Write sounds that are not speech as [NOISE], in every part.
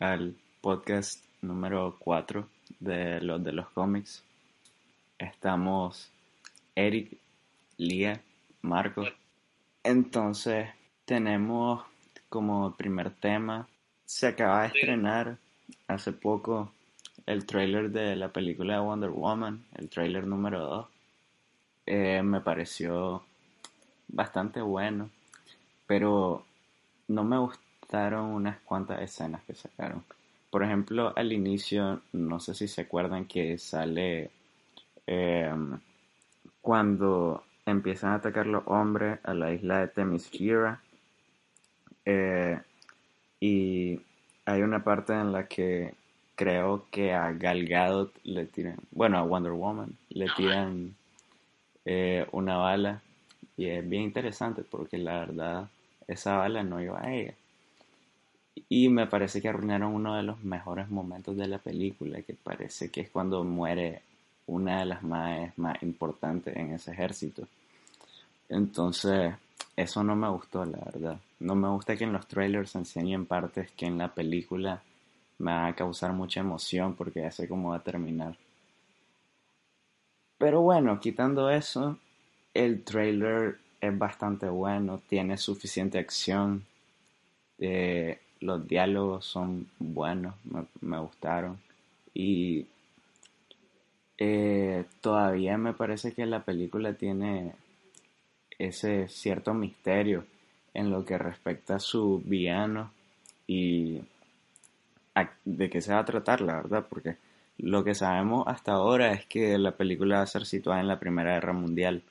al podcast número 4 de los de los cómics. Estamos Eric, Lía, Marco. Entonces, tenemos como primer tema, se acaba de estrenar hace poco el trailer de la película de Wonder Woman, el trailer número 2. Eh, me pareció bastante bueno, pero no me gustaron unas cuantas escenas que sacaron. Por ejemplo, al inicio, no sé si se acuerdan que sale em, cuando empiezan a atacar los hombres a la isla de Themyscira. Eh, y hay una parte en la que creo que a Gal Gadot le tiran, bueno, a Wonder Woman le tiran eh, una bala y es bien interesante porque la verdad esa bala no iba a ella. Y me parece que arruinaron uno de los mejores momentos de la película, que parece que es cuando muere una de las más, más importantes en ese ejército. Entonces, eso no me gustó, la verdad. No me gusta que en los trailers enseñen partes que en la película me va a causar mucha emoción porque ya sé cómo va a terminar. Pero bueno, quitando eso, el trailer es bastante bueno, tiene suficiente acción, eh, los diálogos son buenos, me, gustaron y eh, todavía me parece que la película tiene ese cierto misterio en lo que respecta a su villano y de qué se va a tratar, la verdad, porque lo que sabemos hasta ahora es que la película va a ser situada en la Primera Guerra Mundial.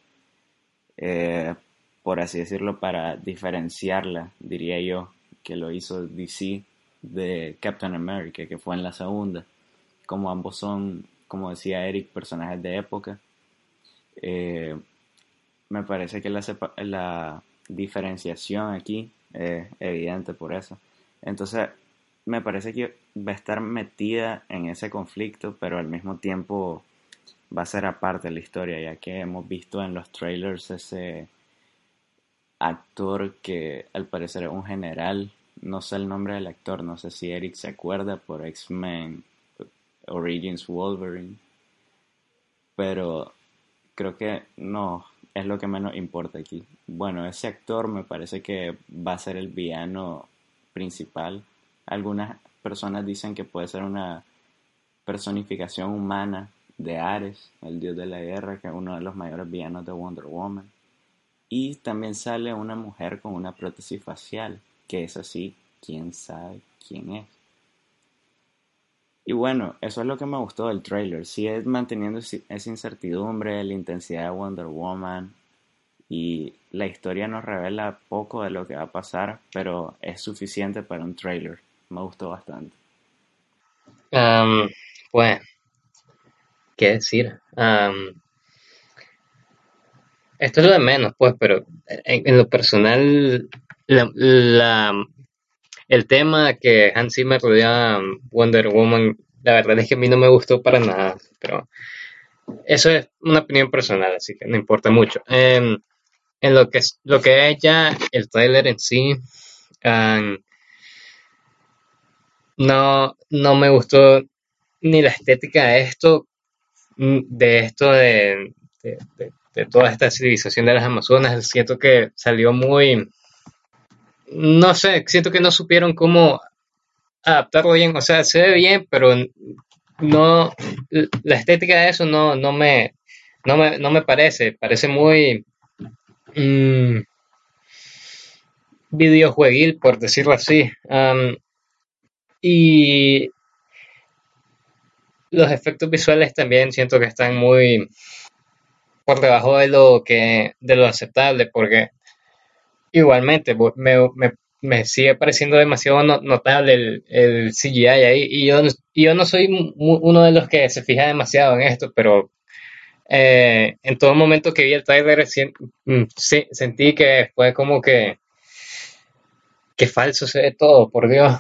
Eh, por así decirlo, para diferenciarla, diría yo, que lo hizo DC de Captain America, que fue en la segunda. Como ambos son, como decía Eric, personajes de época. Eh, me parece que la, la diferenciación aquí es evidente por eso. Entonces, me parece que va a estar metida en ese conflicto, pero al mismo tiempo va a ser aparte de la historia, ya que hemos visto en los trailers ese actor que al parecer es un general, no sé el nombre del actor, no sé si Eric se acuerda por X-Men Origins Wolverine, pero creo que no, es lo que menos importa aquí. Bueno, ese actor me parece que va a ser el villano principal. Algunas personas dicen que puede ser una personificación humana de Ares, el dios de la guerra, que es uno de los mayores villanos de Wonder Woman. Y también sale una mujer con una prótesis facial, que es así, quién sabe quién es. Y bueno, eso es lo que me gustó del trailer. Sigue manteniendo esa incertidumbre, la intensidad de Wonder Woman. Y la historia nos revela poco de lo que va a pasar, pero es suficiente para un trailer. Me gustó bastante. Bueno, qué decir. esto es lo de menos, pues, pero en, lo personal, la, el tema que Hans Zimmer a Wonder Woman, la verdad es que a mí no me gustó para nada, pero eso es una opinión personal, así que no importa mucho. en lo que es lo que es ya el trailer en sí, no, no me gustó ni la estética de esto, mm, de esto de, de, toda esta civilización de las Amazonas. Siento que salió muy, no sé, siento que no supieron cómo adaptarlo bien. O sea, se ve bien, pero no, la estética de eso no, no me, no me, no me parece. Parece muy mmm, videojueguil, por decirlo así. Y los efectos visuales también siento que están muy por debajo de lo que de lo aceptable porque igualmente me, sigue pareciendo demasiado notable el, CGI ahí y yo, yo no soy uno de los que se fija demasiado en esto pero eh, en todo momento que vi el trailer mm, sentí que fue como que que falso se ve todo por Dios.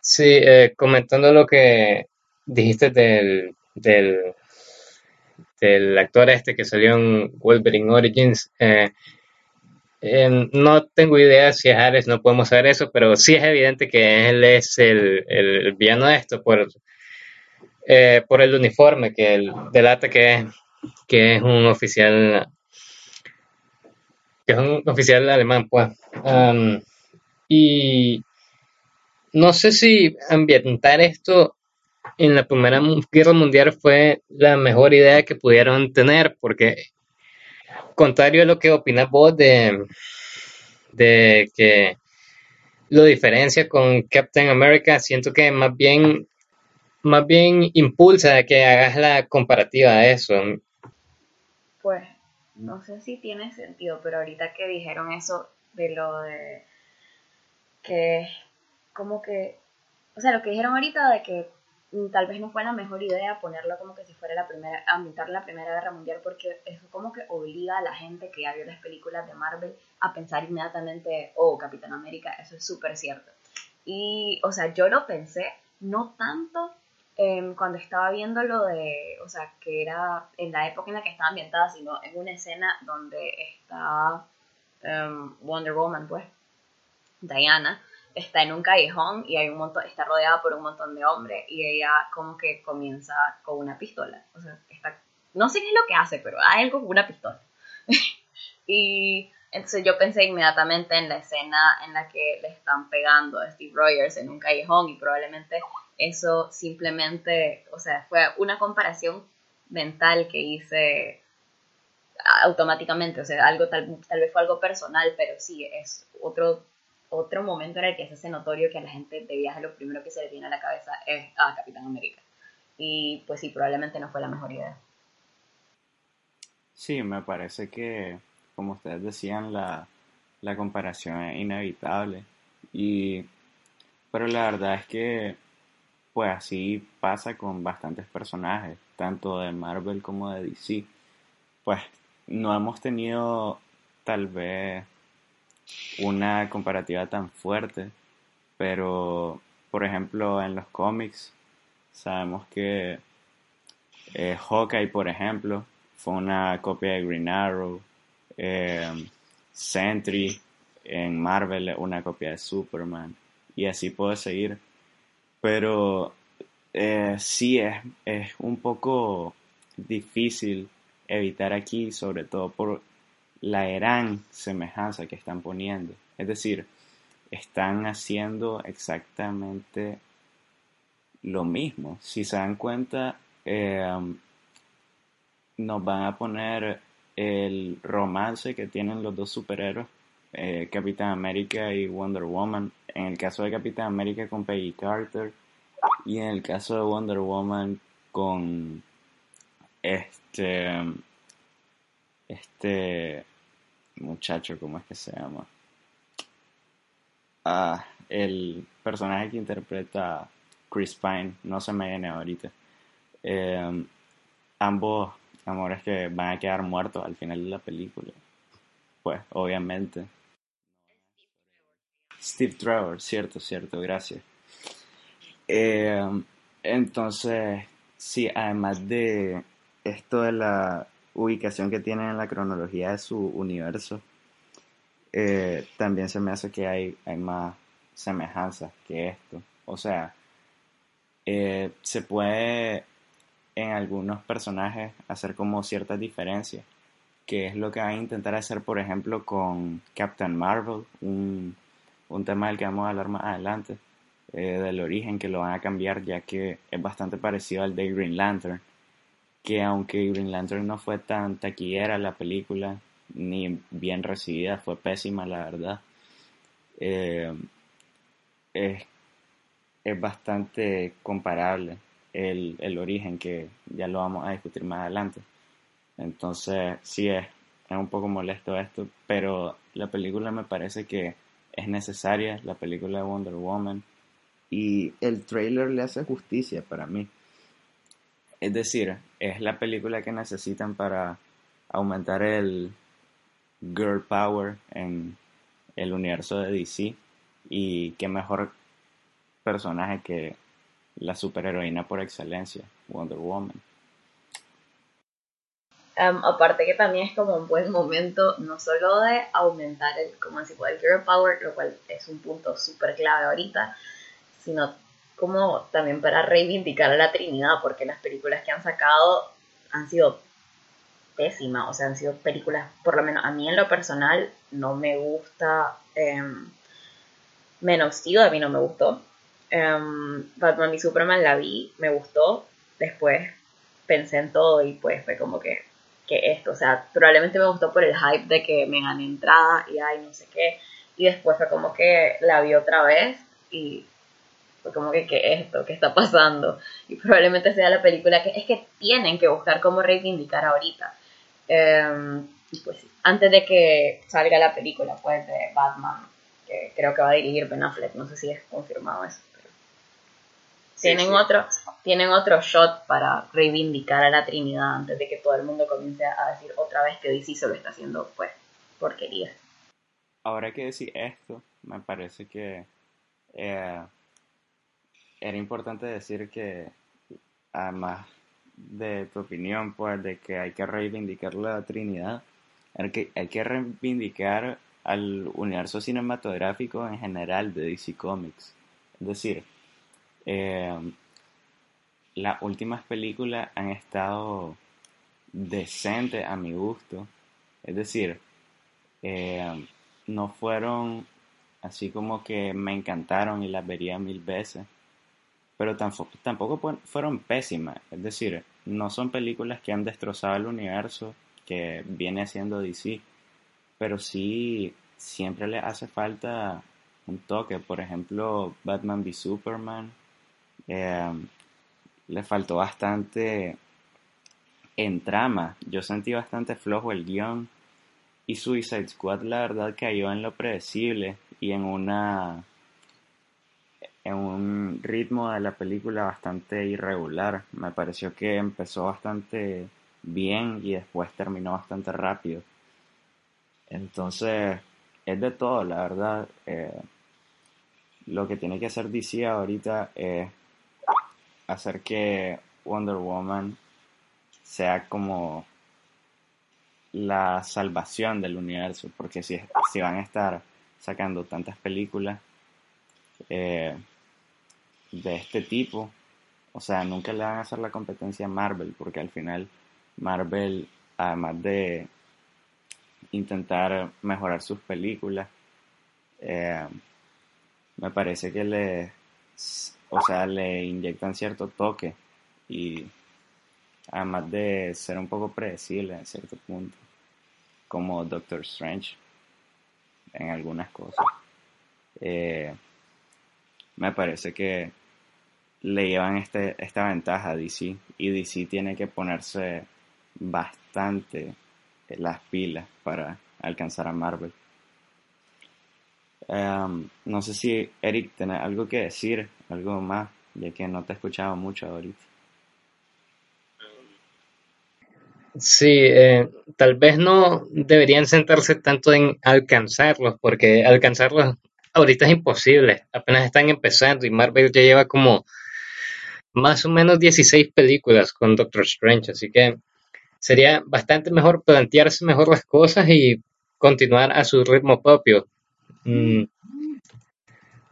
Sí, eh, comentando lo que dijiste del, del, del actor este que salió en Wolverine Origins, eh, Eh, no tengo idea si es Ares, no podemos saber eso, pero sí es evidente que él es el, el villano de esto por, eh, por el uniforme que él delata que, que es un oficial que es un oficial alemán, pues. Y no sé si ambientar esto en la Primera Guerra Mundial fue la mejor idea que pudieron tener, porque contrario a lo que opinas vos de, de que lo diferencia con Captain America, siento que más bien más bien impulsa a que hagas la comparativa de eso. Pues no sé si tiene sentido, pero ahorita que dijeron eso de lo de que como que, o sea, lo que dijeron ahorita de que tal vez no fue la mejor idea ponerlo como que si fuera la primera, ambientar la Primera Guerra Mundial, porque eso como que obliga a la gente que ya vio las películas de Marvel a pensar inmediatamente, oh, Capitán América, eso es súper cierto. Y, o sea, yo lo pensé, no tanto Em, cuando estaba viendo lo de, o sea, que era en la época en la que estaba ambientada, sino en una escena donde está em, Wonder Woman, pues, Diana, está en un callejón y hay un montón, está rodeada por un montón de hombres y ella como que comienza con una pistola, o sea, está, no sé qué es lo que hace, pero hay algo con una pistola. [LAUGHS] y entonces yo pensé inmediatamente en la escena en la que le están pegando a Steve Rogers en un callejón y probablemente eso simplemente, o sea, fue una comparación mental que hice automáticamente, o sea, algo tal, tal vez fue algo personal, pero sí, es otro, otro momento en el que se hace notorio que a la gente de viaje lo primero que se le viene a la cabeza es a ah, Capitán América. Y pues sí, probablemente no fue la mejor idea. Sí, me parece que, como ustedes decían, la, la comparación es inevitable. Y, pero la verdad es que pues así pasa con bastantes personajes, tanto de Marvel como de DC. Pues no hemos tenido tal vez una comparativa tan fuerte, pero por ejemplo en los cómics sabemos que eh, Hawkeye, por ejemplo, fue una copia de Green Arrow, eh, Sentry en Marvel una copia de Superman, y así puedo seguir. Pero eh, sí es, es un poco difícil evitar aquí, sobre todo por la gran semejanza que están poniendo. Es decir, están haciendo exactamente lo mismo. Si se dan cuenta, em, nos van a poner el romance que tienen los dos superhéroes, eh, Capitán América y Wonder Woman, en el caso de Capitán América con Peggy Carter y en el caso de Wonder Woman con este este muchacho, ¿cómo es que se llama? Ah, el personaje que interpreta Chris Pine, no se me viene ahorita. Eh, ambos amores que van a quedar muertos al final de la película. Pues, obviamente. Steve Trevor, cierto, cierto, gracias. Eh, entonces, sí, además de esto de la ubicación que tienen en la cronología de su universo, eh, también se me hace que hay, hay más semejanzas que esto. O sea, eh, se puede en algunos personajes hacer como ciertas diferencias, que es lo que van a intentar hacer, por ejemplo, con Captain Marvel, un, un tema del que vamos a hablar más adelante, eh, del origen, que lo van a cambiar, ya que es bastante parecido al de Green Lantern, que aunque Green Lantern no fue tan taquillera la película, ni bien recibida, fue pésima la verdad. Eh, es, es, bastante comparable el, el, origen, que ya lo vamos a discutir más adelante. Entonces, sí es, es un poco molesto esto, pero la película me parece que es necesaria, la película de Wonder Woman, y el trailer le hace justicia para mí. Es decir, es la película que necesitan para aumentar el girl power en el universo de DC y qué mejor personaje que la superheroína por excelencia, Wonder Woman. Um, aparte que también es como un buen momento no solo de aumentar el, como así, el girl power, lo cual es un punto súper clave ahorita, sino como también para reivindicar a la Trinidad, porque las películas que han sacado han sido pésimas, o sea, han sido películas, por lo menos a mí en lo personal, no me gusta um, menos a mí no me gustó. Em, Batman y Superman la vi, me gustó, después pensé en todo y pues fue como que, que esto, o sea, probablemente me gustó por el hype de que me gané entrada y ay, no sé qué, y después fue como que la vi otra vez y fue como que, ¿qué es esto? ¿Qué está pasando? Y probablemente sea la película que es que tienen que buscar cómo reivindicar ahorita. Y pues sí, antes de que salga la película, pues, de Batman, que creo que va a dirigir Ben Affleck, no sé si es confirmado eso. tienen, Otro, tienen otro shot para reivindicar a la Trinidad antes de que todo el mundo comience a decir otra vez que DC se lo está haciendo, pues, porquería. Ahora que decir esto, me parece que eh, era importante decir que, además de tu opinión, pues, de que hay que reivindicar la Trinidad, hay que, hay que reivindicar al universo cinematográfico en general de DC Comics. Es decir, eh, las últimas películas han estado decentes a mi gusto. Es decir, eh, no fueron así como que me encantaron y las vería mil veces, pero tampoco, tampoco fueron pésimas. Es decir, no son películas que han destrozado el universo que viene haciendo DC pero sí siempre le hace falta un toque. Por ejemplo, Batman v Superman eh, le faltó bastante en trama. Yo sentí bastante flojo el guion. Y Suicide Squad, la verdad, cayó en lo predecible y en una. En un ritmo de la película bastante irregular. Me pareció que empezó bastante bien y después terminó bastante rápido. Entonces, es de todo, la verdad. Eh, lo que tiene que hacer DC ahorita es hacer que Wonder Woman sea como la salvación del universo, porque si, si van a estar sacando tantas películas eh, de este tipo, o sea, nunca le van a hacer la competencia a Marvel, porque al final Marvel, además de intentar mejorar sus películas. Eh, me parece que le, o sea, le inyectan cierto toque y además de ser un poco predecible en cierto punto, como Doctor Strange en algunas cosas. Eh, me parece que le llevan este, esta ventaja a DC y DC tiene que ponerse bastante las pilas para alcanzar a Marvel. Em, no sé si Eric tiene algo que decir, algo más, ya que no te he escuchado mucho ahorita. Sí, eh, tal vez no deberían centrarse tanto en alcanzarlos, porque alcanzarlos ahorita es imposible, apenas están empezando y Marvel ya lleva como más o menos 16 películas con Doctor Strange, así que sería bastante mejor plantearse mejor las cosas y continuar a su ritmo propio. Mm.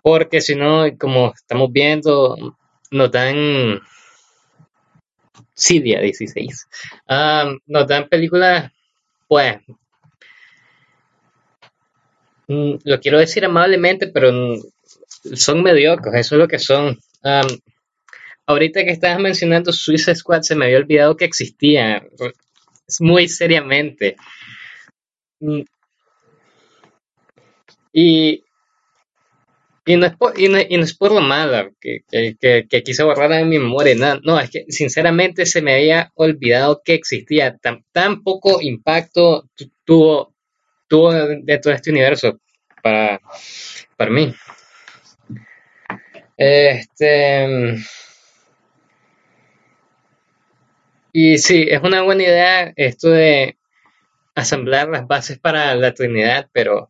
Porque si no, como estamos viendo, nos dan... Sí, día 16. nos dan películas, pues, mm, lo quiero decir amablemente, pero son mediocres, eso es lo que son. Ahorita que estabas mencionando Suicide Squad, se me había olvidado que existía muy seriamente. Mm. Y, y, no es por, y, no, es por lo malo que, que, quise borrar de mi memoria. No, no, es que sinceramente se me había olvidado que existía. Tan, tan poco impacto tuvo, tuvo de todo este universo para, para mí. Este. Y sí, es una buena idea esto de asamblar las bases para la Trinidad, pero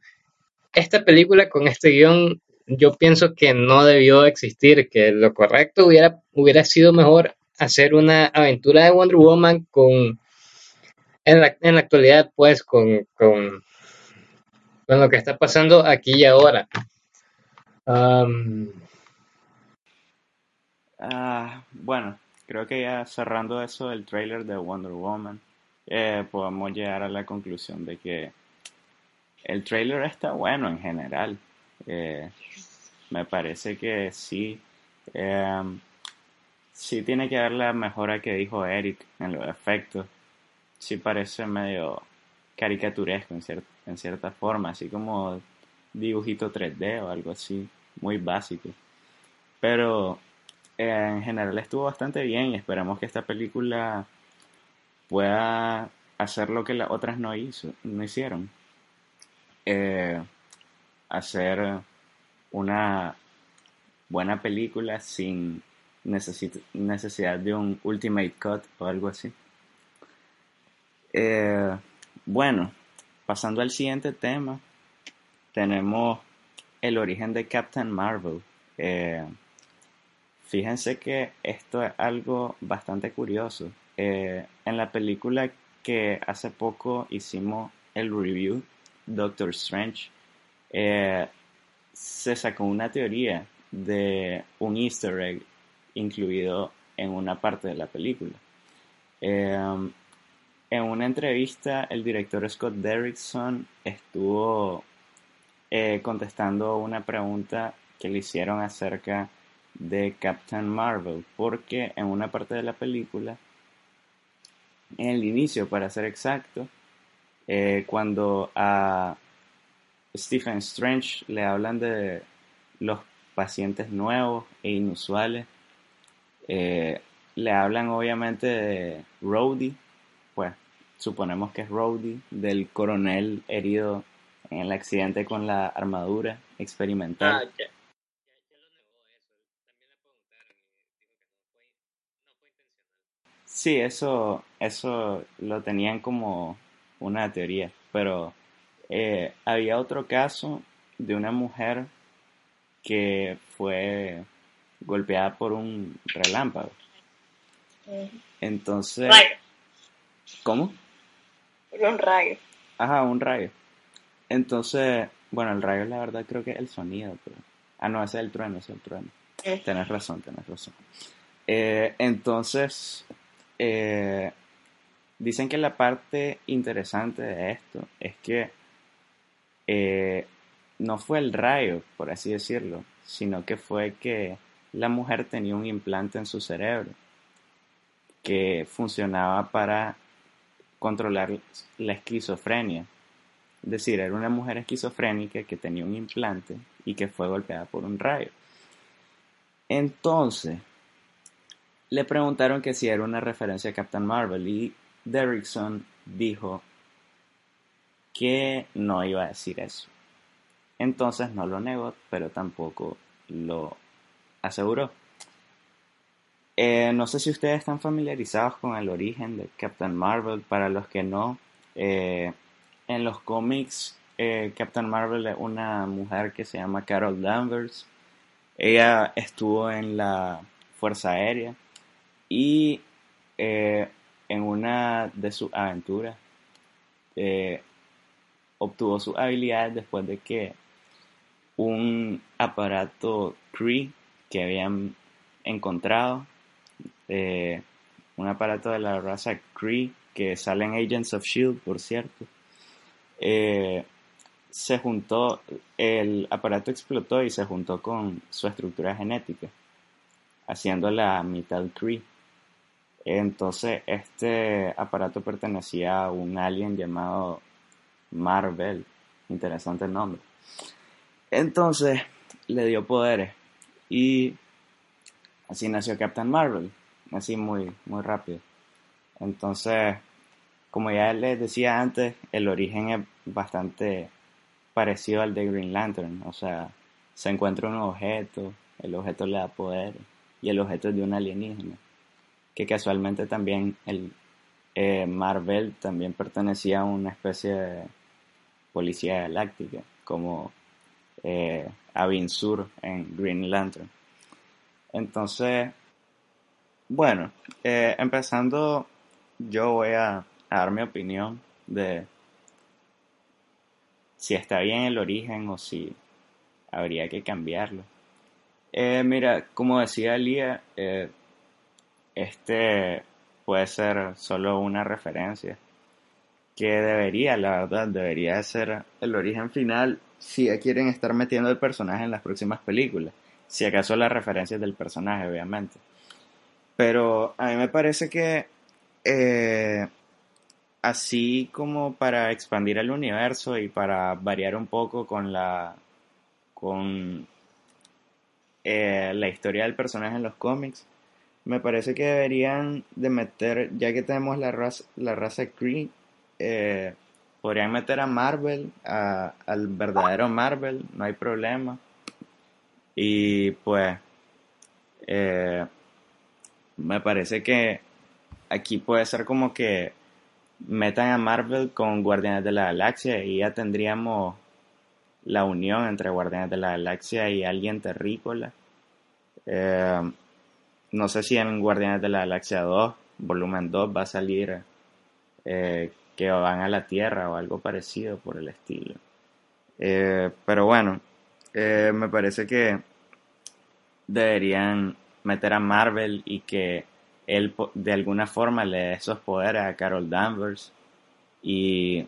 esta película con este guion yo pienso que no debió existir, que lo correcto hubiera, hubiera sido mejor hacer una aventura de Wonder Woman con en la, en la actualidad, pues, con, con, con lo que está pasando aquí y ahora. Ah, bueno, creo que ya cerrando eso, el trailer de Wonder Woman, eh, podemos llegar a la conclusión de que el trailer está bueno en general. Eh, me parece que sí, eh, sí tiene que ver la mejora que dijo Eric en los efectos. Sí parece medio caricaturesco en, cier- en cierta forma, así como dibujito 3D o algo así, muy básico. Pero en general estuvo bastante bien y esperamos que esta película pueda hacer lo que las otras no hizo, no hicieron. Eh, hacer una buena película sin necesi- necesidad de un Ultimate Cut o algo así. Eh, bueno, pasando al siguiente tema, tenemos el origen de Captain Marvel. Eh, Fíjense que esto es algo bastante curioso. Eh, en la película que hace poco hicimos el review, Doctor Strange, eh, se sacó una teoría de un easter egg incluido en una parte de la película. Eh, en una entrevista, el director Scott Derrickson estuvo contestando una pregunta que le hicieron acerca de Captain Marvel, porque en una parte de la película, en el inicio, para ser exacto, eh, cuando a Stephen Strange le hablan de los pacientes nuevos e inusuales, eh, le hablan obviamente de Rhodey, pues suponemos que es Rhodey, del coronel herido en el accidente con la armadura experimental. Ah, ya, ya lo negó eso. También le preguntaron y dijo que no fue, no fue intencional. Sí, eso, eso lo tenían como una teoría, pero eh, había otro caso de una mujer que fue golpeada por un relámpago. Entonces, rayo. ¿cómo? Era un rayo. Ajá, un rayo. Entonces, bueno, el rayo la verdad creo que es el sonido, pero... Ah, no, ese es el trueno, ese es el trueno. Eh, Tenés razón, tenés razón. Eh, entonces, eh, dicen que la parte interesante de esto es que eh, no fue el rayo, por así decirlo, sino que fue que la mujer tenía un implante en su cerebro que funcionaba para controlar la esquizofrenia. Es decir, era una mujer esquizofrénica que tenía un implante y que fue golpeada por un rayo. Entonces, le preguntaron que si era una referencia a Captain Marvel y Derrickson dijo que no iba a decir eso. Entonces no lo negó, pero tampoco lo aseguró. Eh, no sé si ustedes están familiarizados con el origen de Captain Marvel. Para los que no, eh, en los cómics, eh, Captain Marvel es una mujer que se llama Carol Danvers. Ella estuvo en la Fuerza Aérea y eh, en una de sus aventuras eh, obtuvo sus habilidades después de que un aparato Kree que habían encontrado, eh, un aparato de la raza Kree que sale en Agents of Shield, por cierto, se juntó, el aparato explotó y se juntó con su estructura genética, haciendo la mitad Kree. Entonces, este aparato pertenecía a un alien llamado Marvel. Interesante nombre. Entonces, le dio poderes. Y así nació Captain Marvel. Así muy, muy rápido. Entonces, como ya les decía antes, el origen es bastante parecido al de Green Lantern. O sea, se encuentra un objeto, el objeto le da poder y el objeto es de un alienígena. Que casualmente también el eh, Marvel también pertenecía a una especie de policía galáctica, como eh, Avin Sur en Green Lantern. Entonces, bueno, eh, empezando, yo voy a a dar mi opinión de si está bien el origen o si habría que cambiarlo. Eh, mira, como decía Lía, eh, este puede ser solo una referencia que debería, la verdad, debería ser el origen final si quieren estar metiendo el personaje en las próximas películas. Si acaso las referencias del personaje, obviamente. Pero a mí me parece que eh, así como para expandir el universo y para variar un poco con la con eh, la historia del personaje en los cómics, me parece que deberían de meter, ya que tenemos la raza, la raza Kree, eh, podrían meter a Marvel, al verdadero Marvel, no hay problema. Y pues, eh, me parece que aquí puede ser como que metan a Marvel con Guardianes de la Galaxia y ya tendríamos la unión entre Guardianes de la Galaxia y alguien terrícola. Eh, no sé si en Guardianes de la Galaxia 2, volumen 2, va a salir eh, que van a la Tierra o algo parecido por el estilo. Eh, pero bueno, me parece que deberían meter a Marvel y que él de alguna forma le dé esos poderes a Carol Danvers y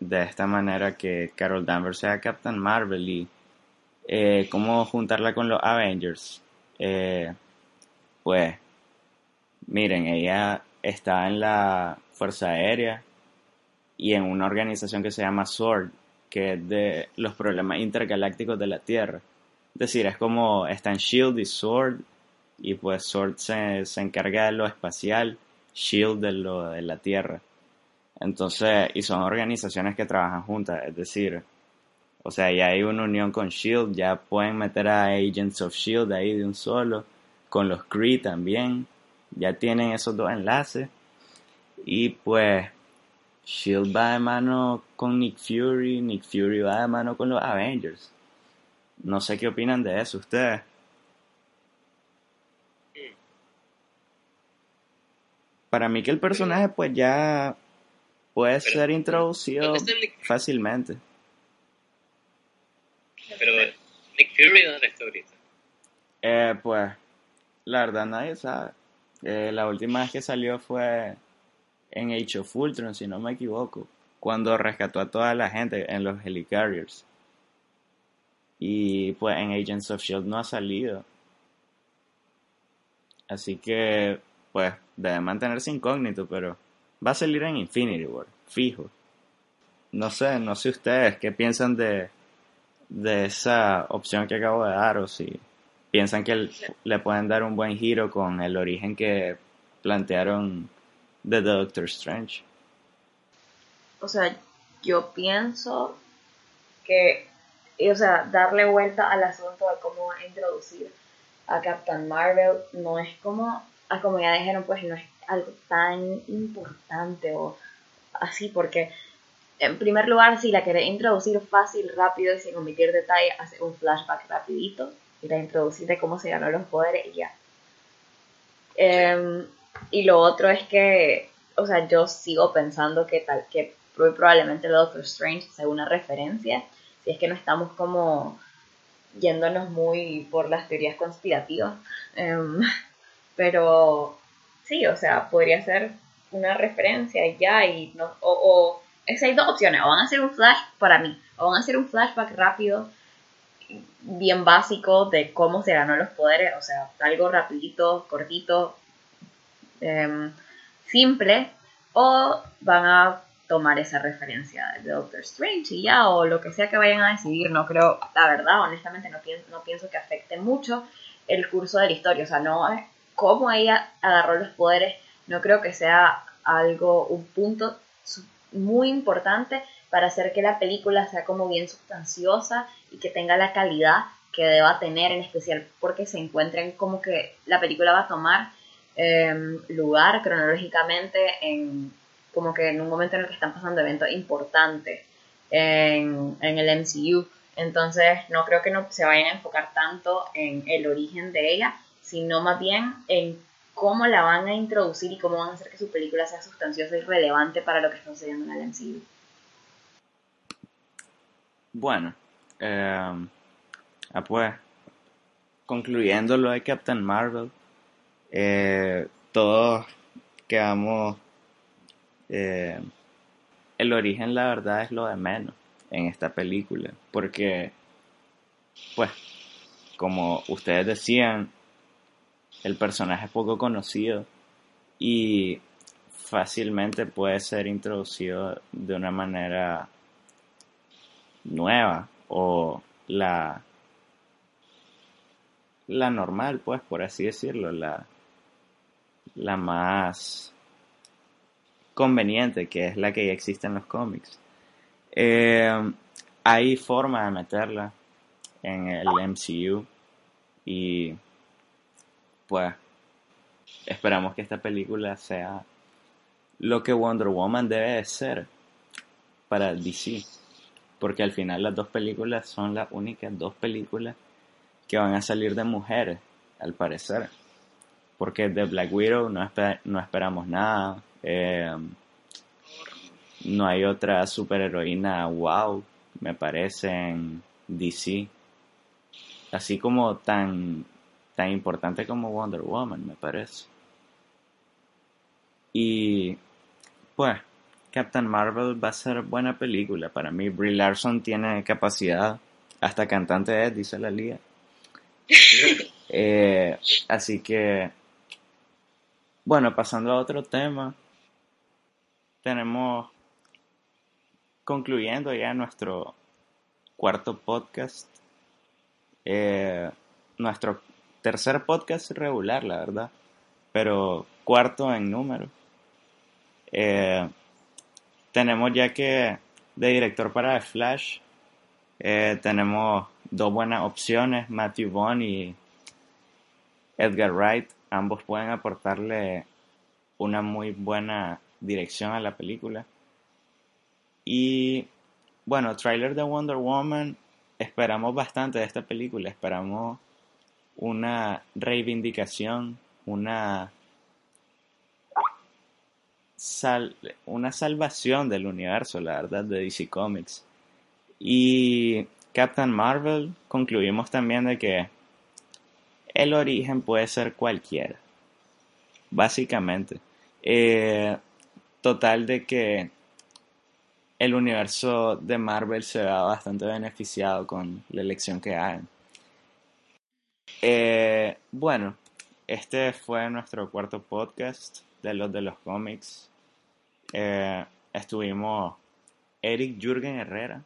de esta manera que Carol Danvers sea Captain Marvel y eh, cómo juntarla con los Avengers. Eh, pues, miren, ella está en la Fuerza Aérea y en una organización que se llama SWORD, que es de los problemas intergalácticos de la Tierra. Es decir, es como está en Shield y SWORD y pues SWORD se, se encarga de lo espacial, SHIELD de lo de la Tierra. Entonces, y son organizaciones que trabajan juntas, es decir, o sea, ya hay una unión con SHIELD, ya pueden meter a Agents of SHIELD ahí de un solo, con los Kree también, ya tienen esos dos enlaces. Y pues, SHIELD va de mano con Nick Fury, Nick Fury va de mano con los Avengers. No sé qué opinan de eso ustedes. Para mí que el personaje pues ya puede ser introducido fácilmente. Pero Nick Fury, ¿dónde está ahorita? Eh, pues, la verdad nadie sabe. Eh, la última vez que salió fue en Age of Ultron, si no me equivoco, cuando rescató a toda la gente en los Helicarriers. Y pues en Agents of Shield no ha salido. Así que pues debe mantenerse incógnito, pero va a salir en Infinity War, fijo. No sé, no sé ustedes qué piensan de, de esa opción que acabo de dar o si piensan que le pueden dar un buen giro con el origen que plantearon de Doctor Strange. O sea, yo pienso que, o sea, darle vuelta al asunto de cómo introducir a Captain Marvel no es como Ah, como ya dijeron, pues no es algo tan importante o así, porque en primer lugar, si la querés introducir fácil, rápido y sin omitir detalles, hace un flashback rapidito y la introducir de cómo se ganó los poderes y ya. Em, y lo otro es que, o sea, yo sigo pensando que tal que probablemente Doctor Strange sea una referencia, si es que no estamos como yéndonos muy por las teorías conspirativas. Em, pero sí, o sea, podría ser una referencia ya y no, o, o es, hay dos opciones, o van a hacer un flash para mí, o van a hacer un flashback rápido, bien básico de cómo se ganó los poderes, o sea, algo rapidito, cortito, em, simple, o van a tomar esa referencia de Doctor Strange y ya, o lo que sea que vayan a decidir, no creo, la verdad, honestamente no pienso, no pienso que afecte mucho el curso de la historia, o sea, no cómo ella agarró los poderes, no creo que sea algo, un punto muy importante para hacer que la película sea como bien sustanciosa y que tenga la calidad que deba tener, en especial porque se encuentren como que la película va a tomar em, lugar cronológicamente en como que en un momento en el que están pasando eventos importantes en, en el MCU. Entonces no creo que no se vayan a enfocar tanto en el origen de ella, sino más bien en cómo la van a introducir y cómo van a hacer que su película sea sustanciosa y relevante para lo que está sucediendo en el MCU. Bueno, eh, ah, pues, concluyendo lo de Captain Marvel, eh, todos quedamos... Eh, el origen, la verdad, es lo de menos en esta película, porque, pues, como ustedes decían, el personaje es poco conocido y fácilmente puede ser introducido de una manera nueva o la la normal pues por así decirlo la la más conveniente que es la que ya existe en los cómics eh, hay forma de meterla en el MCU y pues esperamos que esta película sea lo que Wonder Woman debe de ser para DC. Porque al final las dos películas son las únicas dos películas que van a salir de mujeres, al parecer. Porque de Black Widow no, no esperamos nada. Eh, no hay otra superheroína wow, me parece, en DC. Así como tan tan importante como Wonder Woman, me parece. Y pues, Captain Marvel va a ser buena película. Para mí, Brie Larson tiene capacidad, hasta cantante es, dice la liga. [LAUGHS] Eh, así que, bueno, pasando a otro tema, tenemos, concluyendo ya nuestro cuarto podcast, eh, nuestro tercer podcast regular, la verdad, pero cuarto en número. Eh, tenemos ya que de director para Flash, eh, tenemos dos buenas opciones, Matthew Vaughn y Edgar Wright. Ambos pueden aportarle una muy buena dirección a la película. Y bueno, trailer de Wonder Woman, esperamos bastante de esta película, esperamos una reivindicación, una, una salvación del universo, la verdad, de DC Comics. Y Captain Marvel concluimos también de que el origen puede ser cualquiera, básicamente. Eh, total de que el universo de Marvel se va bastante beneficiado con la elección que hagan. Eh, bueno, este fue nuestro cuarto podcast de los de los cómics. Eh, estuvimos Eric Jürgen Herrera,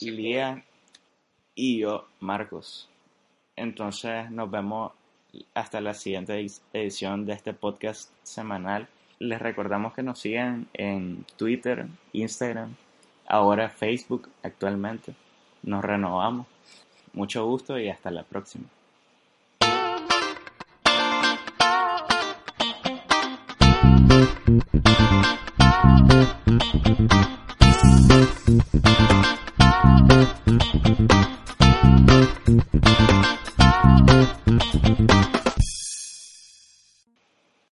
Lía y yo, Marcos. Entonces nos vemos hasta la siguiente edición de este podcast semanal. Les recordamos que nos sigan en Twitter, Instagram, ahora Facebook actualmente. Nos renovamos. Mucho gusto y hasta la próxima. Thank you.